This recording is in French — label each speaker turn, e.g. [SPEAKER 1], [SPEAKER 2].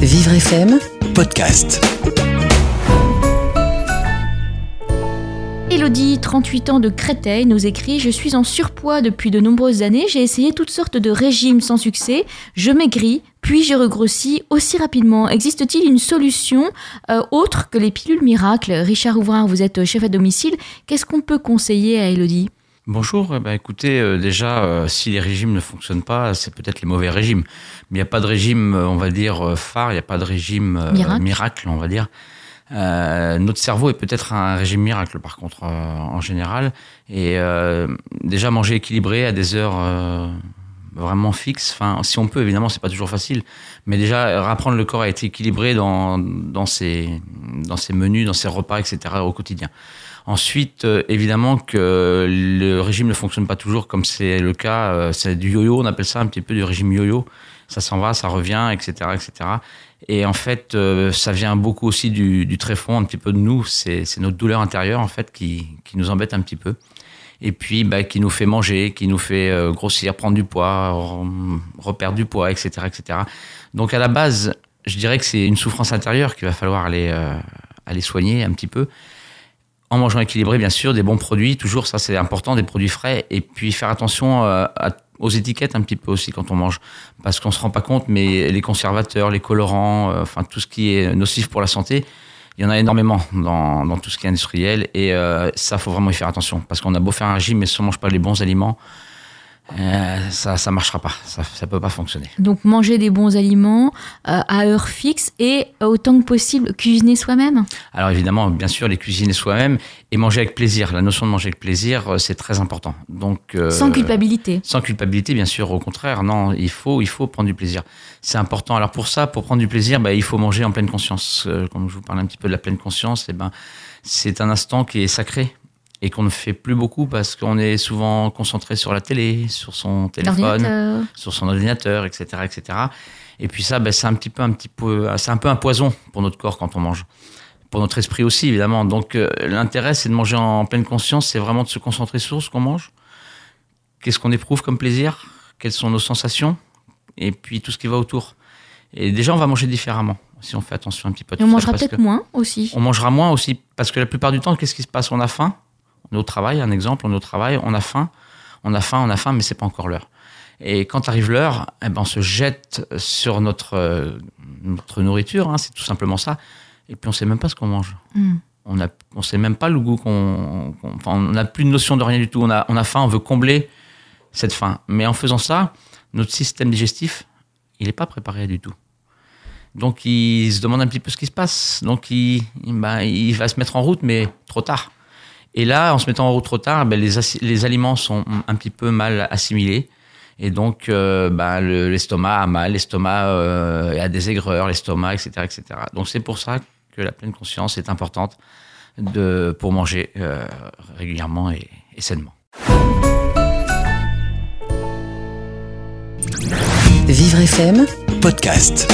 [SPEAKER 1] Vivre FM,
[SPEAKER 2] podcast.
[SPEAKER 3] Elodie, 38 ans de Créteil, nous écrit Je suis en surpoids depuis de nombreuses années. J'ai essayé toutes sortes de régimes sans succès. Je maigris, puis je regrossis aussi rapidement. Existe-t-il une solution euh, autre que les pilules miracles? Richard Ouvrard, vous êtes chef à domicile. Qu'est-ce qu'on peut conseiller à Elodie?
[SPEAKER 4] Bonjour, eh ben, écoutez, euh, déjà, euh, si les régimes ne fonctionnent pas, c'est peut-être les mauvais régimes. Mais il n'y a pas de régime, euh, on va dire, phare, il n'y a pas de régime
[SPEAKER 3] Miracle.
[SPEAKER 4] miracle, on va dire. Euh, notre cerveau est peut-être un régime miracle, par contre, euh, en général. Et euh, déjà, manger équilibré à des heures vraiment fixes, enfin, si on peut, évidemment, c'est pas toujours facile. Mais déjà, rapprendre le corps à être équilibré dans, dans, ses, dans ses menus, dans ses repas, etc., au quotidien. Ensuite, euh, évidemment que le régime ne fonctionne pas toujours comme c'est le cas. euh, c'est du yo-yo, on appelle ça un petit peu du régime yo-yo. Ça s'en va, ça revient, etc., etc. Et en fait, euh, ça vient beaucoup aussi du, du tréfonds, un petit peu de nous. C'est notre douleur intérieure en fait qui, qui nous embête un petit peu. Et puis, bah, qui nous fait manger, qui nous fait grossir, prendre du poids, re- reperdre du poids, etc., etc. Donc à la base, je dirais que c'est une souffrance intérieure qu'il va falloir aller, aller soigner un petit peu en mangeant équilibré, bien sûr, des bons produits, toujours ça c'est important, des produits frais, et puis faire attention euh, aux étiquettes un petit peu aussi quand on mange, parce qu'on se rend pas compte, mais les conservateurs, les colorants, euh, enfin tout ce qui est nocif pour la santé, il y en a énormément dans, dans tout ce qui est industriel, et euh, ça faut vraiment y faire attention, parce qu'on a beau faire un régime, mais si on mange pas les bons aliments, euh, ça ça marchera pas, ça ça peut pas fonctionner.
[SPEAKER 3] Donc manger des bons aliments euh, à heure fixe et autant que possible cuisiner soi-même?
[SPEAKER 4] Alors évidemment, bien sûr, les cuisiner soi-même et manger avec plaisir. La notion de manger avec plaisir, euh, c'est très important. Donc euh,
[SPEAKER 3] Sans culpabilité.
[SPEAKER 4] Sans culpabilité, bien sûr. Au contraire, non, il faut, il faut prendre du plaisir. C'est important. Alors pour ça, pour prendre du plaisir, bah, il faut manger en pleine conscience. Euh, Comme je vous parlais un petit peu de la pleine conscience, eh ben, c'est un instant qui est sacré et qu'on ne fait plus beaucoup parce qu'on est souvent concentré sur la télé, sur son téléphone, sur son ordinateur, etc., etc. Et puis ça, ben, c'est un petit peu, un petit peu, c'est un peu un poison pour notre corps quand on mange, pour notre esprit aussi évidemment. Donc euh, l'intérêt, c'est de manger en pleine conscience, c'est vraiment de se concentrer sur ce qu'on mange, qu'est-ce qu'on éprouve comme plaisir, quelles sont nos sensations, et puis tout ce qui va autour. Et déjà, on va manger différemment si on fait attention un petit peu. à
[SPEAKER 3] Et on
[SPEAKER 4] tout ça,
[SPEAKER 3] mangera peut-être moins aussi.
[SPEAKER 4] on mangera moins aussi parce que la plupart du temps, qu'est-ce qui se passe? On a faim. On est au travail, un exemple, on est au travail, on a faim, on a faim, on a faim, mais c'est pas encore l'heure. Et quand arrive l'heure, eh ben, on se jette sur notre, euh, notre nourriture, hein, c'est tout simplement ça. Et puis on sait même pas ce qu'on mange.
[SPEAKER 3] Mm.
[SPEAKER 4] On ne on sait même pas le goût qu'on. enfin, on n'a plus de notion de rien du tout. On a, on a faim, on veut combler cette faim. Mais en faisant ça, notre système digestif, il n'est pas préparé du tout. Donc il se demande un petit peu ce qui se passe. Donc il- ben, il va se mettre en route, mais trop tard. Et là, en se mettant en route trop tard, ben, les, les aliments sont un petit peu mal assimilés. Et donc, euh, ben, le- l'estomac a mal, l'estomac euh, a des aigreurs, l'estomac, etc., etc. Donc c'est pour ça que la pleine conscience est importante de, pour manger euh, régulièrement et, et sainement.
[SPEAKER 1] Vivre FM,
[SPEAKER 2] Podcast.